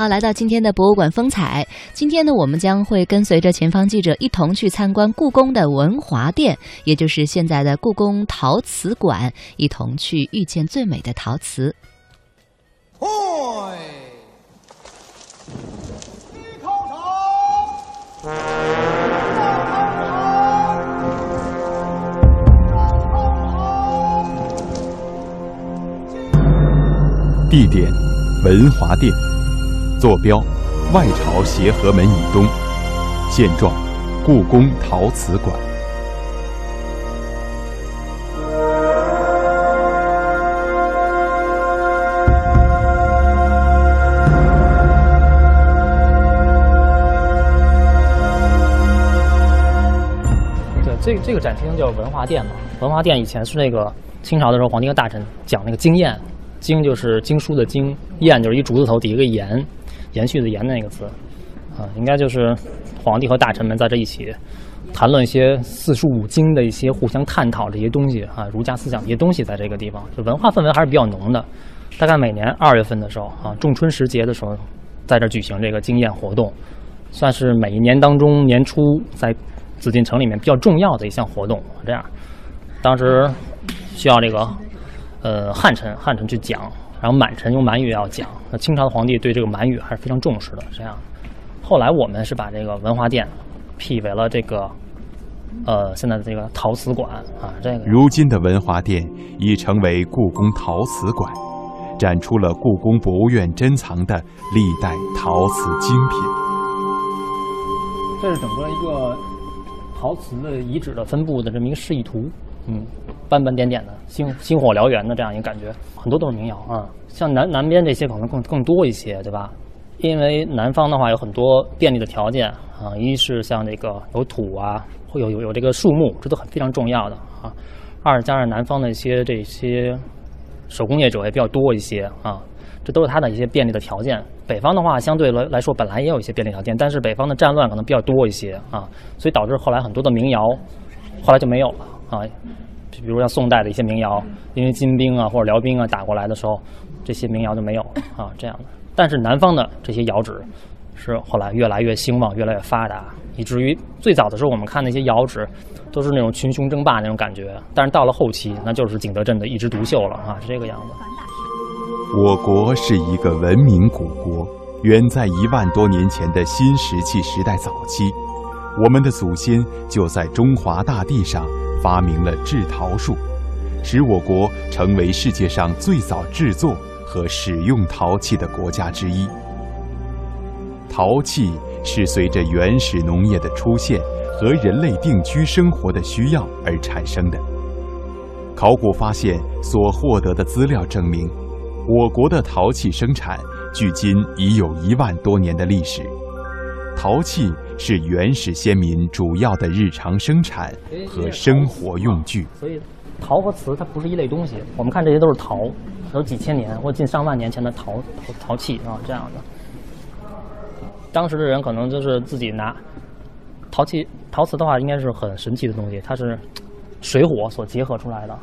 好，来到今天的博物馆风采。今天呢，我们将会跟随着前方记者一同去参观故宫的文华殿，也就是现在的故宫陶瓷馆，一同去遇见最美的陶瓷。嗨，一考场，地点：文华殿。坐标：外朝协和门以东。现状：故宫陶瓷馆。对，这这个展厅叫文华殿嘛。文华殿以前是那个清朝的时候，皇帝和大臣讲那个经验，经就是经书的经，验就是一竹字头底一个延，延续的延那个字，啊，应该就是皇帝和大臣们在这一起谈论一些四书五经的一些互相探讨这些东西啊，儒家思想这些东西，在这个地方，就文化氛围还是比较浓的。大概每年二月份的时候啊，仲春时节的时候，在这举行这个经验活动，算是每一年当中年初在紫禁城里面比较重要的一项活动。这样，当时需要这个呃汉臣汉臣去讲，然后满臣用满语也要讲。那清朝的皇帝对这个满语还是非常重视的。这样，后来我们是把这个文华殿辟为了这个呃现在的这个陶瓷馆啊，这个如今的文华殿已成为故宫陶瓷馆，展出了故宫博物院珍藏的历代陶瓷精品。这是整个一个陶瓷的遗址的分布的这么一个示意图，嗯，斑斑点点的，星星火燎原的这样一个感觉，很多都是民谣啊。像南南边这些可能更更多一些，对吧？因为南方的话有很多便利的条件啊，一是像这个有土啊，会有有有这个树木，这都很非常重要的啊。二加上南方的一些这些手工业者也比较多一些啊，这都是它的一些便利的条件。北方的话，相对来来说本来也有一些便利条件，但是北方的战乱可能比较多一些啊，所以导致后来很多的民谣后来就没有了啊。比如像宋代的一些民谣，因为金兵啊或者辽兵啊打过来的时候，这些民谣就没有了啊，这样的。但是南方的这些窑址是后来越来越兴旺，越来越发达，以至于最早的时候我们看那些窑址都是那种群雄争霸那种感觉，但是到了后期，那就是景德镇的一枝独秀了啊，是这个样子。我国是一个文明古国，远在一万多年前的新石器时代早期，我们的祖先就在中华大地上发明了制陶术，使我国成为世界上最早制作和使用陶器的国家之一。陶器是随着原始农业的出现和人类定居生活的需要而产生的。考古发现所获得的资料证明。我国的陶器生产距今已有一万多年的历史。陶器是原始先民主要的日常生产和生活用具。所以，陶和瓷它不是一类东西。我们看这些都是陶，有几千年或近上万年前的陶陶陶器啊，这样的。当时的人可能就是自己拿陶器、陶瓷的话，应该是很神奇的东西，它是水火所结合出来的。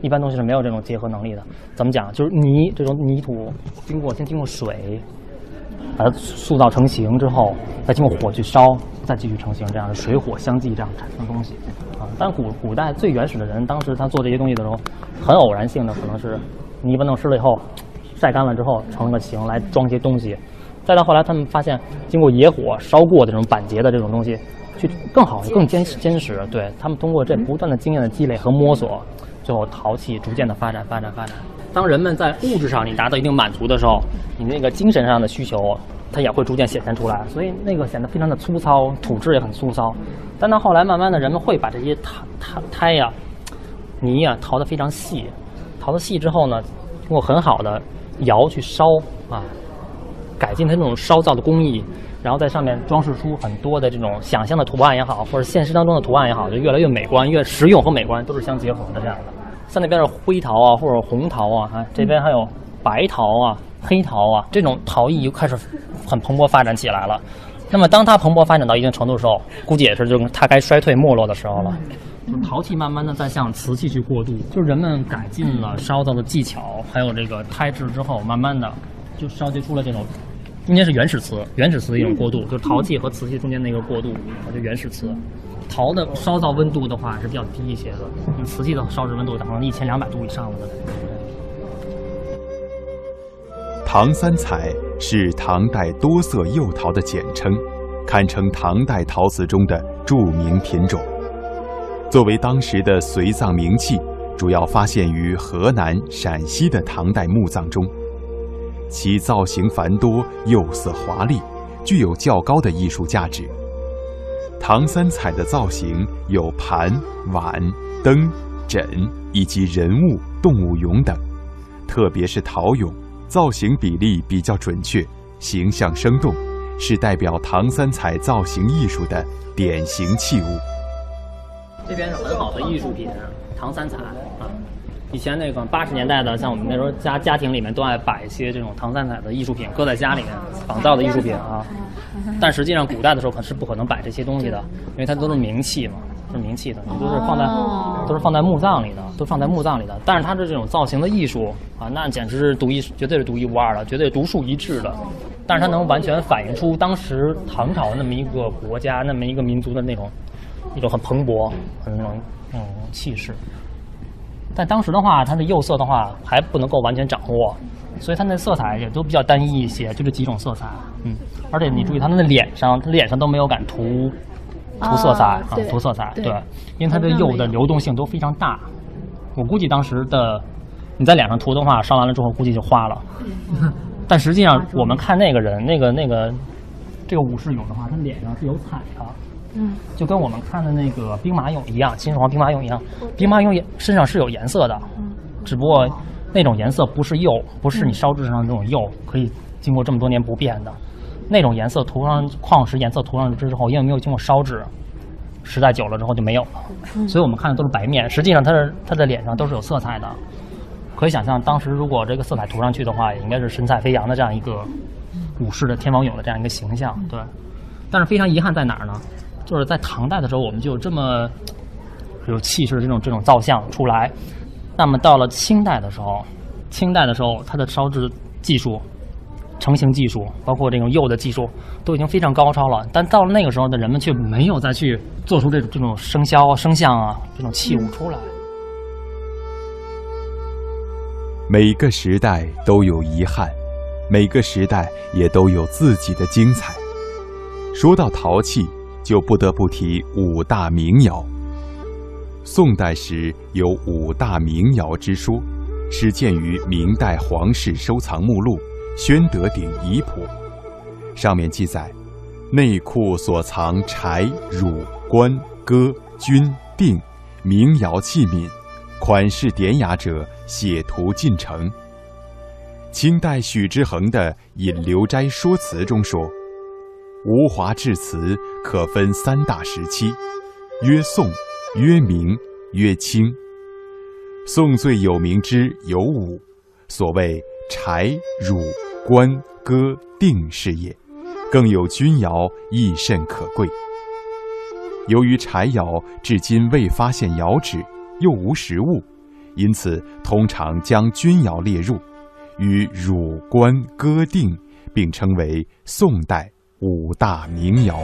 一般东西是没有这种结合能力的。怎么讲？就是泥这种泥土，经过先经过水，把它塑造成型之后，再经过火去烧，再继续成型，这样的水火相继这样产生东西。啊，但古古代最原始的人，当时他做这些东西的时候，很偶然性的，可能是泥巴弄湿了以后，晒干了之后成了个形来装些东西。再到后来，他们发现经过野火烧过的这种板结的这种东西，去更好、更坚坚实。对他们通过这不断的经验的积累和摸索。最后，陶器逐渐的发展，发展，发展。当人们在物质上你达到一定满足的时候，你那个精神上的需求，它也会逐渐显现出来。所以那个显得非常的粗糙，土质也很粗糙。但到后来，慢慢的人们会把这些胎胎胎呀、泥呀淘得非常细，淘得细之后呢，通过很好的窑去烧啊，改进它那种烧造的工艺。然后在上面装饰出很多的这种想象的图案也好，或者现实当中的图案也好，就越来越美观，越实用和美观都是相结合的这样的。像那边是灰陶啊，或者红陶啊，啊，这边还有白陶啊、黑陶啊，这种陶艺就开始很蓬勃发展起来了。那么当它蓬勃发展到一定程度的时候，估计也是就它该衰退没落的时候了。就陶器慢慢的在向瓷器去过渡，就是人们改进了烧造的技巧，还有这个胎制之后，慢慢的就烧结出了这种中间是原始瓷，原始瓷的一种过渡，就是陶器和瓷器中间那个过渡，就原始瓷。陶的烧造温度的话是比较低一些的，瓷器的烧制温度达到一千两百度以上的。唐三彩是唐代多色釉陶的简称，堪称唐代陶瓷中的著名品种。作为当时的随葬名器，主要发现于河南、陕西的唐代墓葬中。其造型繁多，釉色华丽，具有较高的艺术价值。唐三彩的造型有盘、碗、灯、枕以及人物、动物俑等，特别是陶俑，造型比例比较准确，形象生动，是代表唐三彩造型艺术的典型器物。这边是很好的艺术品，唐三彩啊。以前那个八十年代的，像我们那时候家家庭里面都爱摆一些这种唐三彩的艺术品，搁在家里面仿造的艺术品啊。但实际上古代的时候可是不可能摆这些东西的，因为它都是名器嘛，是名器的，都是放在都是放在墓葬里的，都放在墓葬里的。但是它的这种造型的艺术啊，那简直是独一，绝对是独一无二的，绝对独树一帜的。但是它能完全反映出当时唐朝那么一个国家、那么一个民族的那种一种很蓬勃、很那种嗯气势。但当时的话，它的釉色的话还不能够完全掌握，所以它那色彩也都比较单一一些，就这几种色彩。嗯，而且你注意，它那脸上，它脸上都没有敢涂涂色彩啊，涂色彩。对，因为它的釉的流动性都非常大。我估计当时的你在脸上涂的话，烧完了之后估计就花了。但实际上，我们看那个人，那个那个这个武士俑的话，他脸上是有彩的。嗯，就跟我们看的那个兵马俑一样，秦始皇兵马俑一样，兵马俑身上是有颜色的，嗯，只不过那种颜色不是釉，不是你烧制上的那种釉，可以经过这么多年不变的，那种颜色涂上矿石颜色涂上去之后，因为没有经过烧制，时代久了之后就没有了，所以我们看的都是白面，实际上它是它的脸上都是有色彩的，可以想象当时如果这个色彩涂上去的话，也应该是神采飞扬的这样一个武士的天王俑的这样一个形象，对，但是非常遗憾在哪儿呢？就是在唐代的时候，我们就有这么有气势的这种这种造像出来。那么到了清代的时候，清代的时候，它的烧制技术、成型技术，包括这种釉的技术，都已经非常高超了。但到了那个时候的人们却没有再去做出这种这种生肖啊、生像啊这种器物出来。每个时代都有遗憾，每个时代也都有自己的精彩。说到陶器。就不得不提五大名窑。宋代时有五大名窑之说，始见于明代皇室收藏目录《宣德鼎遗谱》，上面记载，内库所藏柴、汝、官、戈、钧、定名窑器皿，款式典雅者，写图进城。清代许之衡的《引流斋说辞》中说。吴华制瓷可分三大时期，曰宋，曰明，曰清。宋最有名之有五，所谓柴、汝、官、歌、定是也。更有钧窑，亦甚可贵。由于柴窑至今未发现窑址，又无实物，因此通常将钧窑列入，与汝、官、戈、定并称为宋代。五大名窑。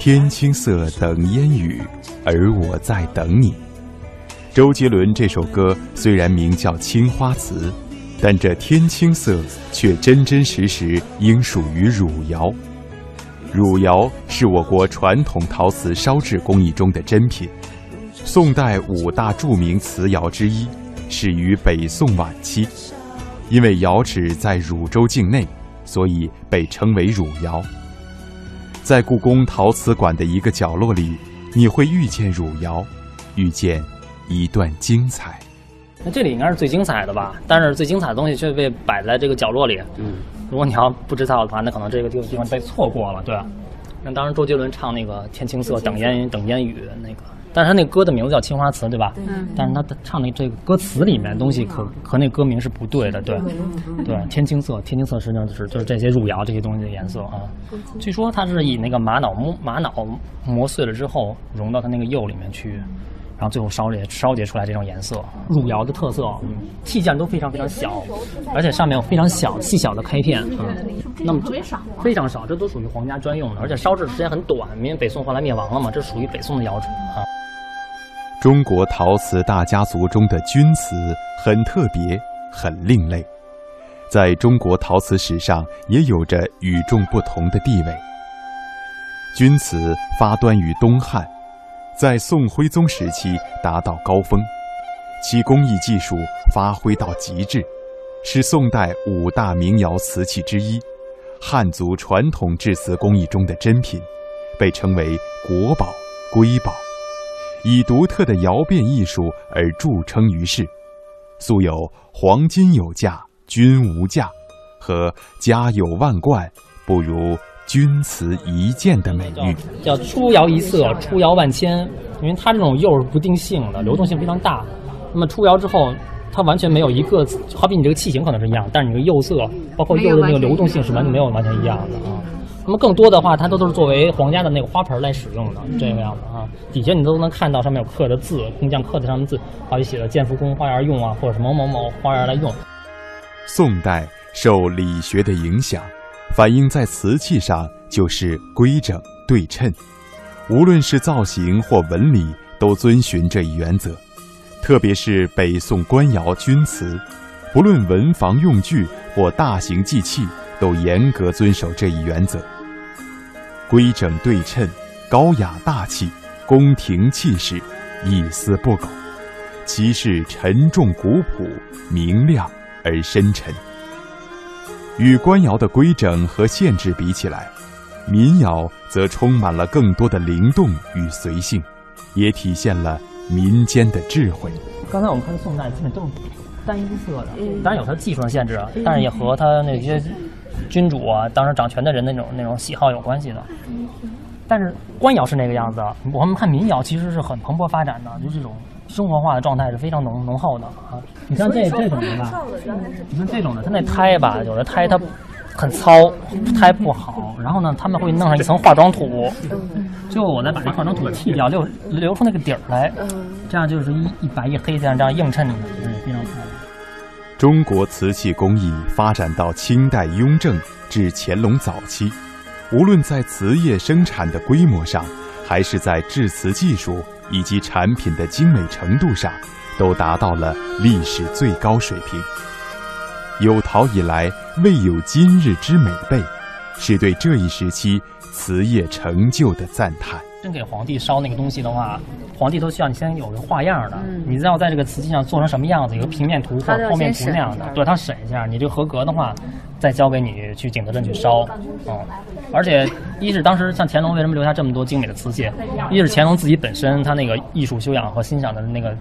天青色等烟雨，而我在等你。周杰伦这首歌虽然名叫《青花瓷》，但这天青色却真真实实应属于汝窑。汝窑是我国传统陶瓷烧制工艺中的珍品。宋代五大著名瓷窑之一，始于北宋晚期。因为窑址在汝州境内，所以被称为汝窑。在故宫陶瓷馆的一个角落里，你会遇见汝窑，遇见一段精彩。那这里应该是最精彩的吧？但是最精彩的东西却被摆在这个角落里。嗯，如果你要不知道的话，那可能这个地地方被错过了，对吧？那当时周杰伦唱那个《天青色等烟等烟雨》那个。但是他那歌的名字叫《青花瓷》，对吧？嗯。但是他唱的这个歌词里面东西可和那歌名是不对的，对。对，天青色，天青色实际上就是就是这些汝窑这些东西的颜色啊。据说它是以那个玛瑙磨玛瑙磨碎了之后融到它那个釉里面去，然后最后烧结烧结出来这种颜色。汝窑的特色，嗯，器件都非常非常小，而且上面有非常小细小的开片，嗯，那么特别少。非常少，这都属于皇家专用的，而且烧制时间很短，因为北宋后来灭亡了嘛，这属于北宋的窑制啊。中国陶瓷大家族中的钧瓷很特别，很另类，在中国陶瓷史上也有着与众不同的地位。钧瓷发端于东汉，在宋徽宗时期达到高峰，其工艺技术发挥到极致，是宋代五大名窑瓷器之一，汉族传统制瓷工艺中的珍品，被称为国宝、瑰宝。以独特的窑变艺术而著称于世，素有“黄金有价，钧无价”和“家有万贯，不如钧瓷一件”的美誉。叫出窑一色，出窑万千，因为它这种釉是不定性的，流动性非常大。那么出窑之后，它完全没有一个，好比你这个器型可能是一样，但是你这个釉色，包括釉的那个流动性是完全没有完全一样的啊。那么更多的话，它都都是作为皇家的那个花盆来使用的，这个样子啊。底下你都能看到上面有刻的字，工匠刻的上面字，好比写的“建福宫花园用”啊，或者是某某某花园来用。宋代受理学的影响，反映在瓷器上就是规整对称，无论是造型或纹理都遵循这一原则。特别是北宋官窑钧瓷，不论文房用具或大型祭器，都严格遵守这一原则。规整对称、高雅大气、宫廷气势，一丝不苟；其势沉重古朴、明亮而深沉。与官窑的规整和限制比起来，民窑则充满了更多的灵动与随性，也体现了民间的智慧。刚才我们看宋代基本都是单一色的，当然有它技术上限制，但是也和它那些君主啊，当时掌权的人那种那种喜好有关系的。但是官窑是那个样子，我们看民窑其实是很蓬勃发展的，就这种生活化的状态是非常浓浓厚的啊。你像这这种的吧，你看这种的，它那胎吧，有的胎它很糙，胎不好，然后呢，他们会弄上一层化妆土，最后我再把这化妆土剃掉，留留出那个底儿来，这样就是一一白一黑这样这样映衬的，嗯，非常漂亮。中国瓷器工艺发展到清代雍正至乾隆早期，无论在瓷业生产的规模上，还是在制瓷技术以及产品的精美程度上，都达到了历史最高水平。有陶以来未有今日之美备，是对这一时期瓷业成就的赞叹。真给皇帝烧那个东西的话，皇帝都需要你先有个画样的，你要在这个瓷器上做成什么样子，有个平面图或者剖面图那样的，对他审一下，你这个合格的话，再交给你去景德镇去烧。嗯，而且一是当时像乾隆为什么留下这么多精美的瓷器，一是乾隆自己本身他那个艺术修养和欣赏的那个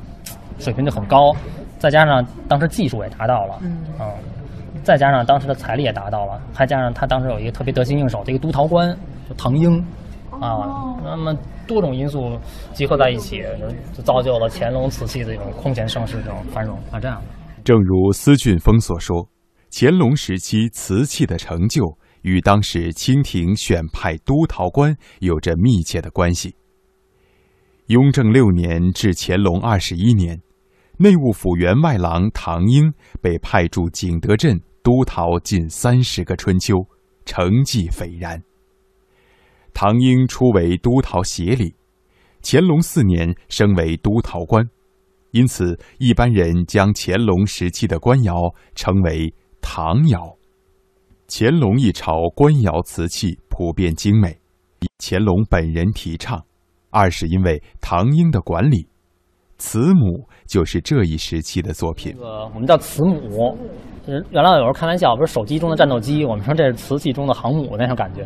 水平就很高，再加上当时技术也达到了，嗯，再加上当时的财力也达到了，还加上他当时有一个特别得心应手的一个督陶官，就唐英。啊，那么多种因素集合在一起，就造就了乾隆瓷器的这种空前盛世、这种繁荣啊。这样，正如司俊峰所说，乾隆时期瓷器的成就与当时清廷选派督陶官有着密切的关系。雍正六年至乾隆二十一年，内务府员外郎唐英被派驻景德镇督陶近三十个春秋，成绩斐然。唐英初为督陶协理，乾隆四年升为督陶官，因此一般人将乾隆时期的官窑称为唐窑。乾隆一朝官窑瓷器普遍精美，乾隆本人提倡。二是因为唐英的管理，慈母就是这一时期的作品。这个我们叫慈母，就是原来有时候开玩笑，不是手机中的战斗机，我们说这是瓷器中的航母那种感觉。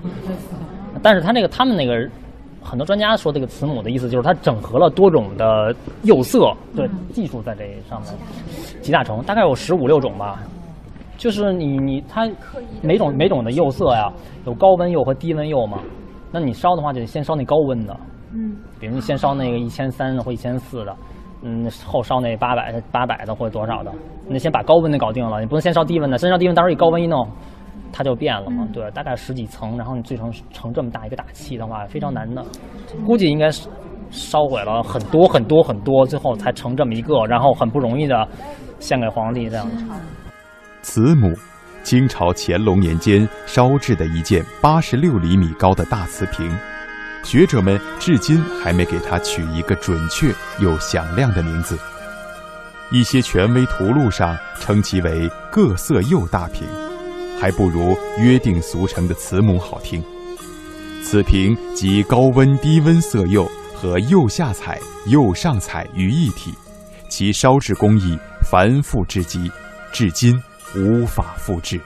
但是他那个，他们那个很多专家说，这个慈母的意思就是它整合了多种的釉色，对技术在这上面集大成，大概有十五六种吧。就是你你它每种每种的釉色呀，有高温釉和低温釉嘛。那你烧的话，就得先烧那高温的，嗯，比如你先烧那个一千三或一千四的，嗯，后烧那八百八百的或者多少的，那先把高温的搞定了，你不能先烧低温的，先烧低温，到时候一高温一弄。它就变了嘛，对，大概十几层，然后你最成成这么大一个大器的话，非常难的。估计应该是烧毁了很多很多很多，最后才成这么一个，然后很不容易的献给皇帝这样。慈母，清朝乾隆年间烧制的一件八十六厘米高的大瓷瓶，学者们至今还没给它取一个准确又响亮的名字。一些权威图录上称其为“各色釉大瓶”，还不如约定俗成的慈母好听。此瓶集高温低温色釉和釉下彩、釉上彩于一体，其烧制工艺繁复至极，至今无法复制。